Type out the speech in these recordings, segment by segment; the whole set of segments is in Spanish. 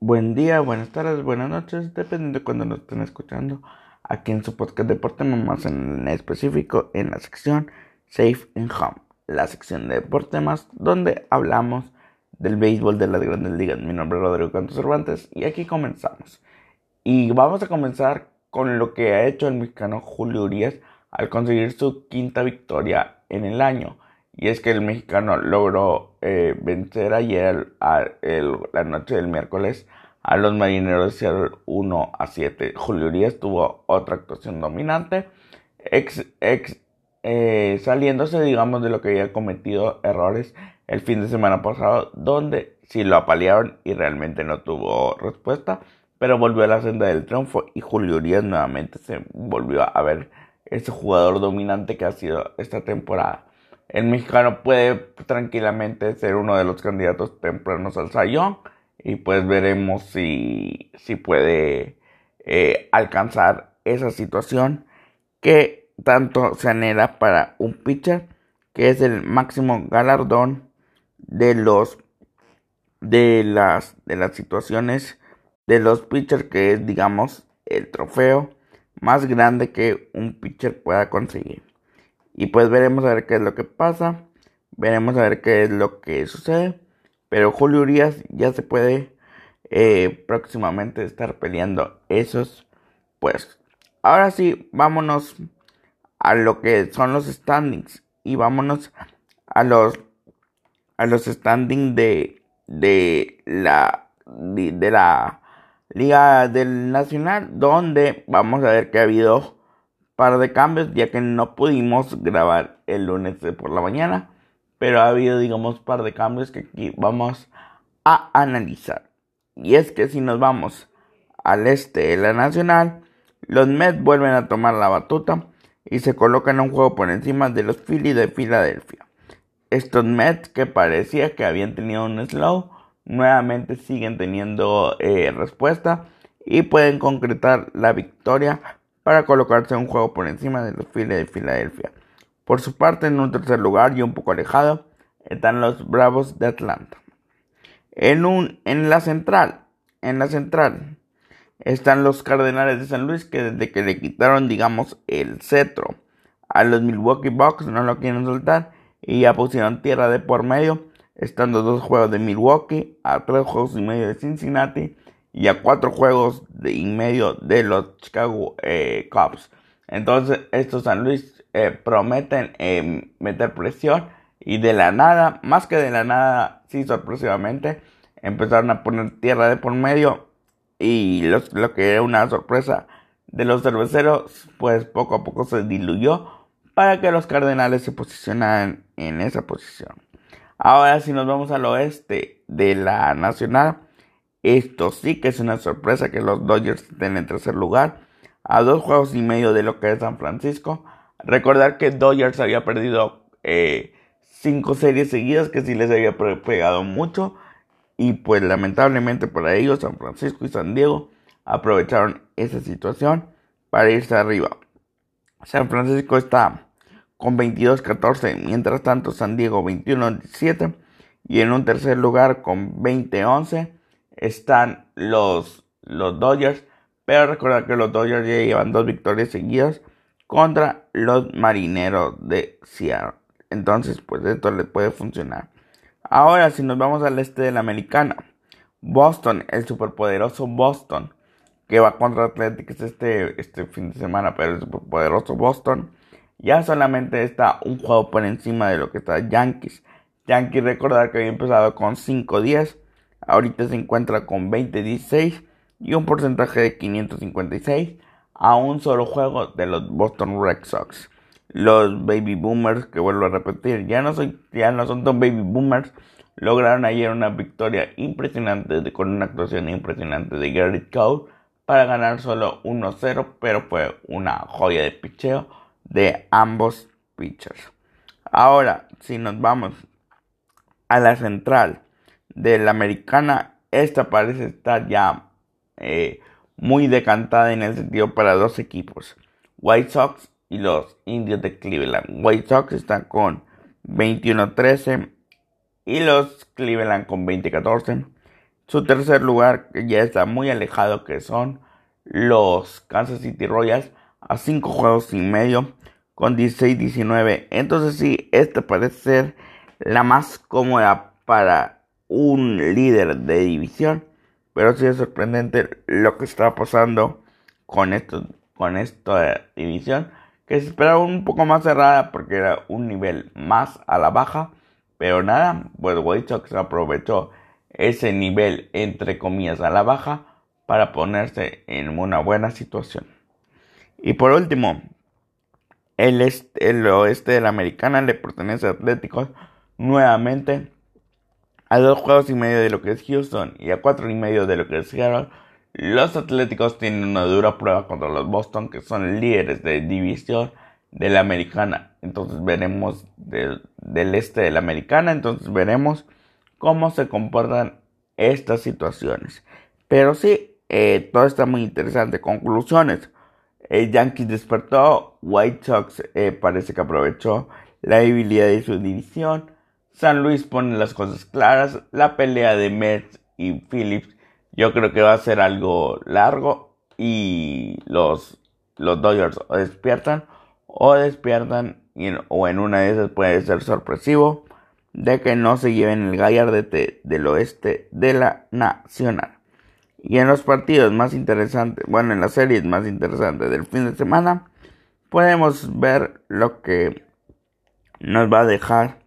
Buen día, buenas tardes, buenas noches, dependiendo de cuando nos estén escuchando. Aquí en su podcast Deporte Más, en específico en la sección Safe and Home, la sección de Deporte Más, donde hablamos del béisbol de las grandes ligas. Mi nombre es Rodrigo Cantos Cervantes y aquí comenzamos. Y vamos a comenzar con lo que ha hecho el mexicano Julio Urias al conseguir su quinta victoria en el año. Y es que el mexicano logró eh, vencer ayer, a, la noche del miércoles, a los marineros de 1 a 7. Julio Urias tuvo otra actuación dominante, ex, eh, saliéndose, digamos, de lo que había cometido errores el fin de semana pasado, donde sí lo apalearon y realmente no tuvo respuesta, pero volvió a la senda del triunfo y Julio Urias nuevamente se volvió a ver ese jugador dominante que ha sido esta temporada. El mexicano puede tranquilamente ser uno de los candidatos tempranos al Sayón y pues veremos si, si puede eh, alcanzar esa situación que tanto se anhela para un pitcher que es el máximo galardón de los de las de las situaciones de los pitchers que es digamos el trofeo más grande que un pitcher pueda conseguir. Y pues veremos a ver qué es lo que pasa. Veremos a ver qué es lo que sucede. Pero Julio Urias ya se puede eh, próximamente estar peleando esos pues. Ahora sí, vámonos a lo que son los standings. Y vámonos a los a los standings de, de la de la Liga del Nacional, donde vamos a ver que ha habido par de cambios, ya que no pudimos grabar el lunes por la mañana, pero ha habido, digamos, par de cambios que aquí vamos a analizar. Y es que si nos vamos al este de la Nacional, los Mets vuelven a tomar la batuta y se colocan un juego por encima de los Phillies de Filadelfia. Estos Mets que parecía que habían tenido un slow nuevamente siguen teniendo eh, respuesta y pueden concretar la victoria para colocarse un juego por encima de los de Filadelfia. Por su parte, en un tercer lugar y un poco alejado, están los Bravos de Atlanta. En, un, en la central, en la central, están los Cardenales de San Luis que desde que le quitaron, digamos, el cetro a los Milwaukee Bucks no lo quieren soltar y ya pusieron tierra de por medio estando dos juegos de Milwaukee, a tres juegos y medio de Cincinnati y a cuatro juegos de y medio de los Chicago eh, Cubs. Entonces estos San Luis eh, prometen eh, meter presión y de la nada, más que de la nada, sí sorpresivamente, empezaron a poner tierra de por medio y lo que era una sorpresa de los cerveceros, pues poco a poco se diluyó para que los Cardenales se posicionaran en esa posición. Ahora si nos vamos al oeste de la Nacional, esto sí que es una sorpresa que los Dodgers estén en tercer lugar, a dos juegos y medio de lo que es San Francisco. Recordar que Dodgers había perdido eh, cinco series seguidas que sí les había pegado mucho. Y pues lamentablemente para ellos San Francisco y San Diego aprovecharon esa situación para irse arriba. San Francisco está con 22-14, mientras tanto San Diego 21-17 y en un tercer lugar con 20-11 están los, los Dodgers, pero recordar que los Dodgers ya llevan dos victorias seguidas contra los Marineros de Seattle. Entonces, pues esto le puede funcionar. Ahora, si nos vamos al este de la americana, Boston, el superpoderoso Boston, que va contra Athletics este, este fin de semana, pero el superpoderoso Boston ya solamente está un juego por encima de lo que está Yankees. Yankees recordar que había empezado con 5-10, ahorita se encuentra con 20-16 y un porcentaje de 556 a un solo juego de los Boston Red Sox. Los Baby Boomers, que vuelvo a repetir, ya no, soy, ya no son tan Baby Boomers, lograron ayer una victoria impresionante con una actuación impresionante de Garrett Cole para ganar solo 1-0, pero fue una joya de picheo de ambos pitchers. Ahora, si nos vamos a la central de la americana, esta parece estar ya eh, muy decantada en el sentido para dos equipos, White Sox y los Indios de Cleveland. White Sox están con 21-13 y los Cleveland con 20-14. Su tercer lugar, ya está muy alejado, que son los Kansas City Royals, a 5 juegos y medio, con 16-19. Entonces sí, esta parece ser la más cómoda para un líder de división. Pero sí es sorprendente lo que está pasando con, esto, con esta división. Que se esperaba un poco más cerrada porque era un nivel más a la baja. Pero nada, pues White Sox aprovechó ese nivel entre comillas a la baja para ponerse en una buena situación. Y por último, el, el oeste de la americana le pertenece a Atléticos nuevamente a dos juegos y medio de lo que es Houston y a cuatro y medio de lo que es Seattle. Los Atléticos tienen una dura prueba contra los Boston, que son líderes de división de la americana. Entonces veremos del, este de la americana. Entonces veremos cómo se comportan estas situaciones. Pero sí, eh, todo está muy interesante. Conclusiones. El Yankees despertó. White Sox eh, parece que aprovechó la debilidad de su división. San Luis pone las cosas claras. La pelea de Mets y Phillips yo creo que va a ser algo largo. Y los, los Dodgers o despiertan o despiertan o en una de esas puede ser sorpresivo de que no se lleven el gallardete del oeste de la nacional. Y en los partidos más interesantes, bueno, en las series más interesantes del fin de semana, podemos ver lo que nos va a dejar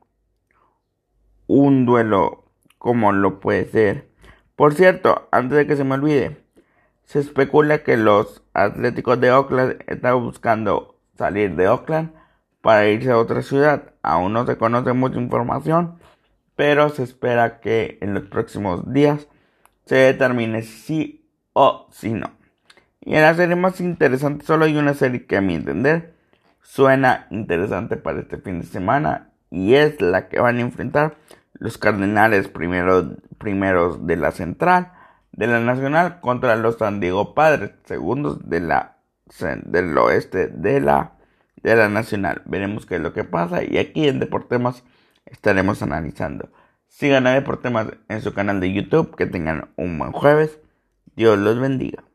un duelo como lo puede ser. Por cierto, antes de que se me olvide, se especula que los Atléticos de Oakland están buscando salir de Oakland para irse a otra ciudad. Aún no se conoce mucha información, pero se espera que en los próximos días se determine si o si no. Y en la serie más interesante, solo hay una serie que a mi entender suena interesante para este fin de semana y es la que van a enfrentar los Cardenales primeros, primeros de la Central de la Nacional contra los San Diego Padres segundos de la del oeste de la de la Nacional. Veremos qué es lo que pasa y aquí en Deportemas estaremos analizando. Sigan a Deportemas en su canal de YouTube. Que tengan un buen jueves. Dios los bendiga.